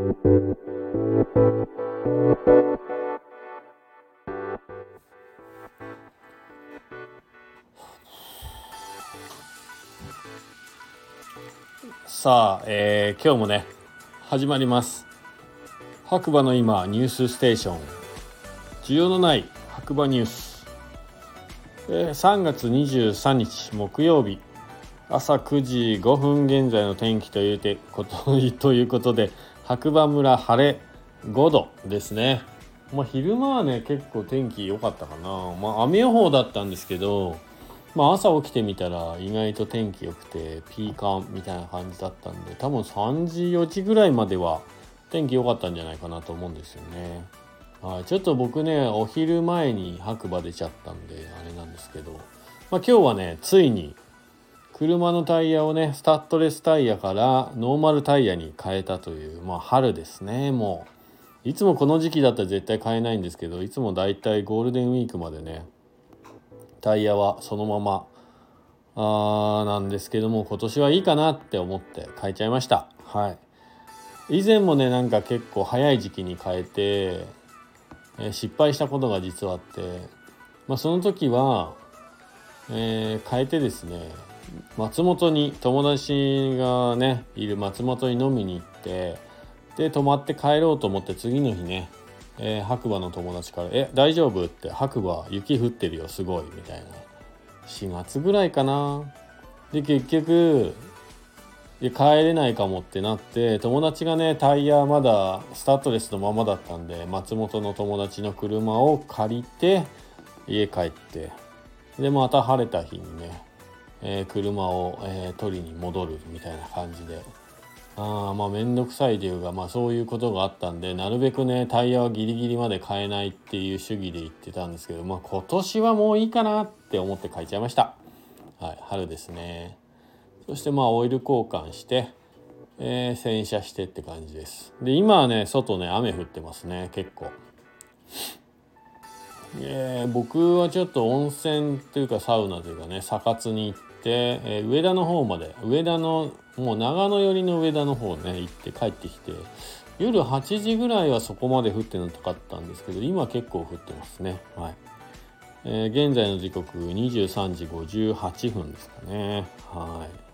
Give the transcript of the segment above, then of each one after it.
さあ、えー、今日もね始まります白馬の今ニュースステーション。需要のない白馬ニュース、えー、3月23日木曜日。朝9時5分現在の天気というてこと ということで白馬村晴れ5度ですね。まあ昼間はね結構天気良かったかな。まあ雨予報だったんですけどまあ、朝起きてみたら意外と天気良くてピーカンみたいな感じだったんで多分3時4時ぐらいまでは天気良かったんじゃないかなと思うんですよね。はい、ちょっと僕ねお昼前に白馬出ちゃったんであれなんですけど、まあ、今日はねついに車のタイヤをねスタッドレスタイヤからノーマルタイヤに変えたというまあ春ですねもう。いつもこの時期だったら絶対買えないんですけどいつもだいたいゴールデンウィークまでねタイヤはそのままあーなんですけども今年はいいかなって思って変えちゃいました。はい。以前もねなんか結構早い時期に変えて、え失敗したことが実はあって、まあ、その時は、えー、変えてですね松本に友達がねいる松本に飲みに行ってで泊まって帰ろうと思って次の日ねえー、白馬の友達から「え大丈夫?」って「白馬雪降ってるよすごい」みたいな4月ぐらいかなで結局で帰れないかもってなって友達がねタイヤまだスタッドレスのままだったんで松本の友達の車を借りて家帰ってでまた晴れた日にね、えー、車を、えー、取りに戻るみたいな感じで。あまあ面倒くさいというか、まあ、そういうことがあったんでなるべくねタイヤはギリギリまで買えないっていう主義で言ってたんですけど、まあ、今年はもういいかなって思って買いちゃいました、はい、春ですね。そしてまあオイル交換して、えー、洗車してって感じです。で今はね外ね雨降ってますね結構。えー、僕はちょっと温泉というかサウナというかねサ活に行って、えー、上田の方まで上田のもう長野寄りの上田の方ね行って帰ってきて夜8時ぐらいはそこまで降ってなかったんですけど今結構降ってますね。はい、えー、現在の時刻23時58分ですかね。はい。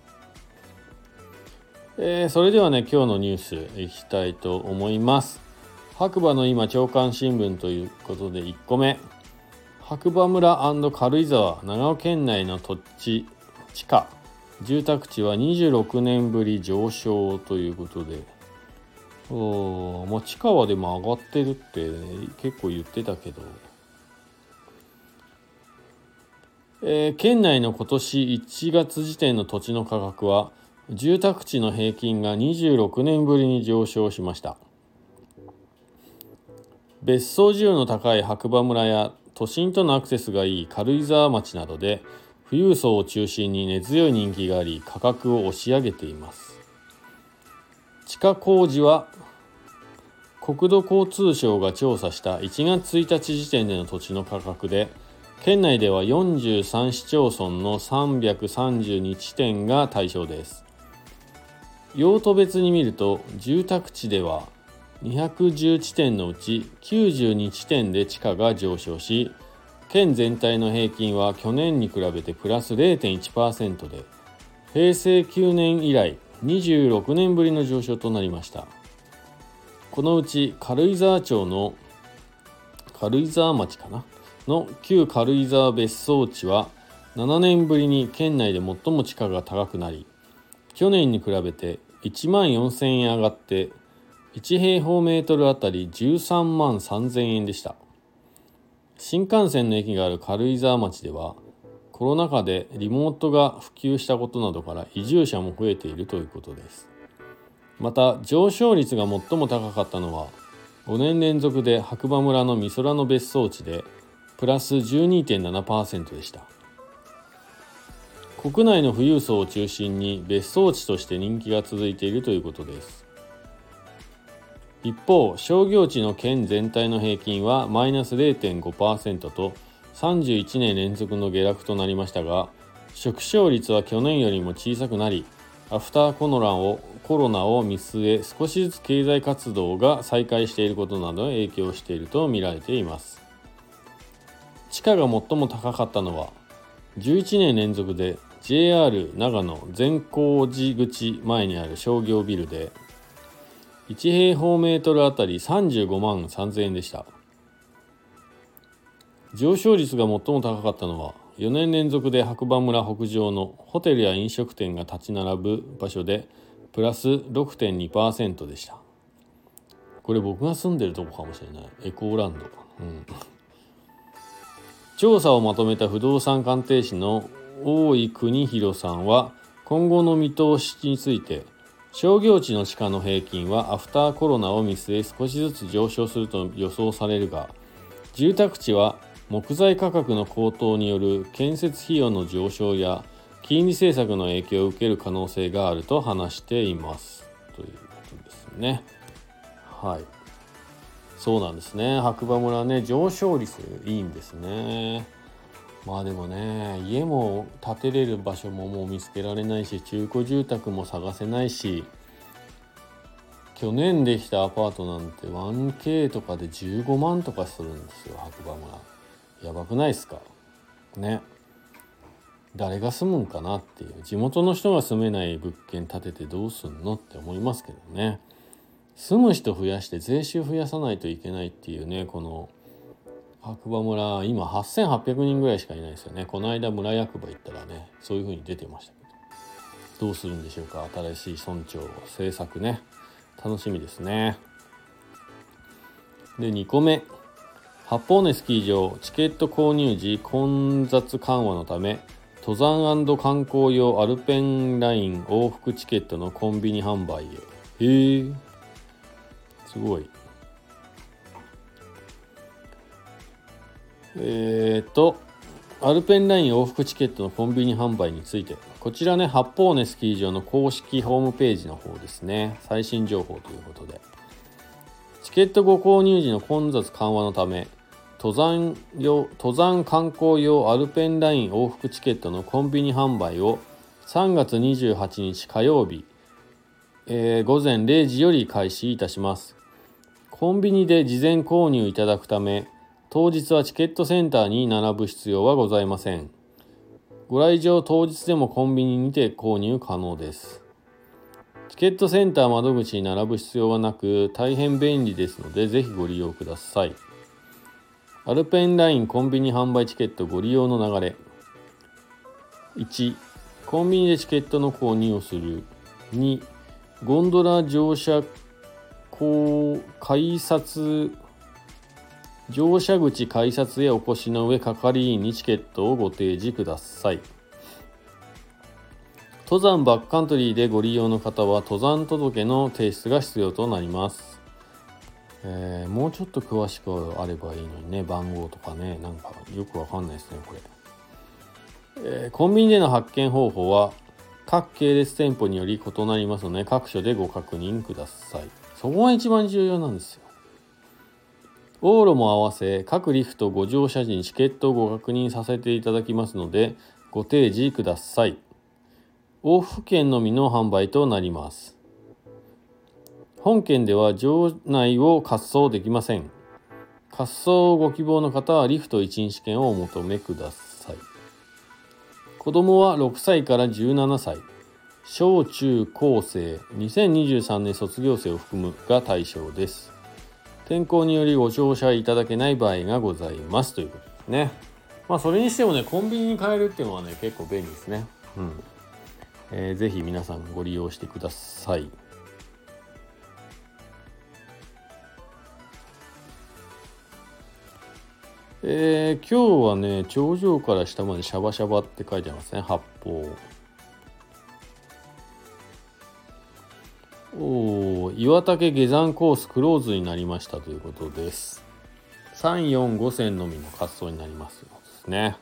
えー、それではね今日のニュースいきたいと思います。白馬の今朝刊新聞ということで1個目。白馬村軽井沢長野県内の土地地価。住宅地は26年ぶり上昇ということで。おまあ地価はでも上がってるって、結構言ってたけど、えー、県内の今年1月時点の土地の価格は住宅地の平均が26年ぶりに上昇しました。別荘需要の高い白馬村や都心とのアクセスがいい軽井沢町などで富裕層を中心に根強い人気があり価格を押し上げています。地下工事は国土交通省が調査した1月1日時点での土地の価格で県内では43市町村の332地点が対象です。用途別に見ると住宅地では210地点のうち92地点で地価が上昇し県全体の平均は去年に比べてプラス0.1%で平成9年以来26年ぶりの上昇となりました。このうち軽井沢町の軽井沢町かな？の旧軽井沢別荘地は7年ぶりに県内で最も地価が高くなり去年に比べて1万4000円上がって1平方メートルあたり13万3000円でした。新幹線の駅がある軽井沢町ではコロナ禍でリモートが普及したことなどから移住者も増えているということです。また上昇率が最も高かったのは5年連続で白馬村の美空の別荘地でプラス12.7%でした。国内の富裕層を中心に別荘地として人気が続いているということです。一方商業地の県全体の平均はマイナス0.5%と31年連続の下落となりましたが縮小率は去年よりも小さくなりアフターコロナをコロナを見据え少しずつ経済活動が再開していることなどが影響していると見られています。地価が最も高かったのは11年連続で JR 長野善光寺口前にある商業ビルで1平方メートルあたり35万3000円でした。上昇率が最も高かったのは4年連続で白馬村北上のホテルや飲食店が立ち並ぶ場所でプラス6.2%でした。これ僕が住んでるとこかもしれない。エコーランド、うん、調査をまとめた不動産鑑定士の大井邦弘さんは今後の見通しについて商業地の地価の平均はアフターコロナを見据え少しずつ上昇すると予想されるが住宅地は木材価格の高騰による建設費用の上昇や金利政策の影響を受ける可能性があると話しています。ということですね。はい。そうなんですね。白馬村ね上昇率いいんですね。まあでもね家も建てれる場所ももう見つけられないし中古住宅も探せないし去年できたアパートなんて 1K とかで15万とかするんですよ白馬村。やばくないですか？ね。誰が住むんかなっていう。地元の人が住めない物件建ててどうすんのって思いますけどね。住む人増やして税収増やさないといけないっていうねこの白馬村今8800人ぐらいしかいないですよね。この間村役場行ったらねそういう風に出てましたけど。どうするんでしょうか？新しい村長政策ね。楽しみですね。で2個目。八方根スキー場チケット購入時混雑緩和のため登山観光用アルペンライン往復チケットのコンビニ販売へ。へえすごい。えっ、ー、とアルペンライン往復チケットのコンビニ販売について。こちらね八方根スキー場の公式ホームページの方ですね。最新情報ということで。チケットご購入時の混雑緩和のため登山用登山観光用アルペンライン往復チケットのコンビニ販売を3月28日火曜日、えー、午前0時より開始いたします。コンビニで事前購入いただくため当日はチケットセンターに並ぶ必要はございません。ご来場当日でもコンビニにて購入可能です。チケットセンター窓口に並ぶ必要はなく大変便利ですのでぜひご利用ください。アルペンラインコンビニ販売チケットご利用の流れ。1コンビニでチケットの購入をする。2ゴンドラ乗車改札乗車口改札へお越しの上係員にチケットをご提示ください。登山バックカントリーでご利用の方は登山届の提出が必要となります。えー、もうちょっと詳しくあればいいのにね番号とかねなんかよくわかんないですねこれ、えー、コンビニでの発見方法は各系列店舗により異なりますので各所でご確認ください。そこが一番重要なんですよ。往路も合わせ各リフトご乗車時にチケットをご確認させていただきますのでご提示ください往復券のみの販売となります本件では場内を滑走できません。滑走をご希望の方はリフト1日券をお求めください。子供は6歳から17歳、小中高生、2023年卒業生を含むが対象です。天候によりご乗車いただけない場合がございますということですね。まあそれにしてもね、コンビニに買えるっていうのはね、結構便利ですね。うん。えー、ぜひ皆さんご利用してください。えー、今日はね、頂上から下までシャバシャバって書いてますね、八方。お岩岳下山コースクローズになりましたということです。3、4、5線のみの滑走になりますよですね。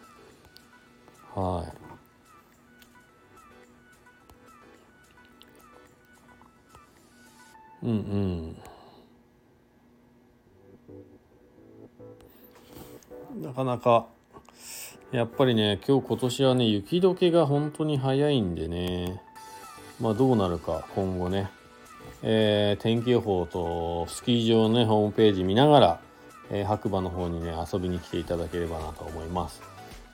はい。うんうん。なかなかやっぱりね今日今年はね雪解けが本当に早いんでねまあどうなるか今後ね、えー、天気予報とスキー場のねホームページ見ながら、えー、白馬の方にね遊びに来ていただければなと思います。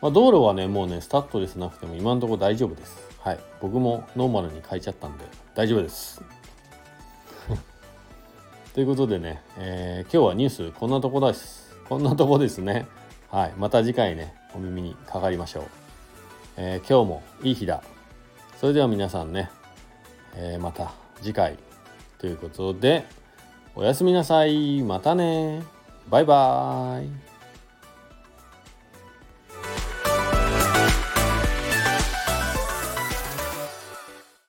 まあ、道路はねもうねスタッドレスなくても今のところ大丈夫です。はい僕もノーマルに変えちゃったんで大丈夫です。ということでね、えー、今日はニュースこんなとこです。こんなとこですね。はい。また次回ね、お耳にかかりましょう。え、今日もいい日だ。それでは皆さんね、え、また次回ということで、おやすみなさい。またね。バイバーイ。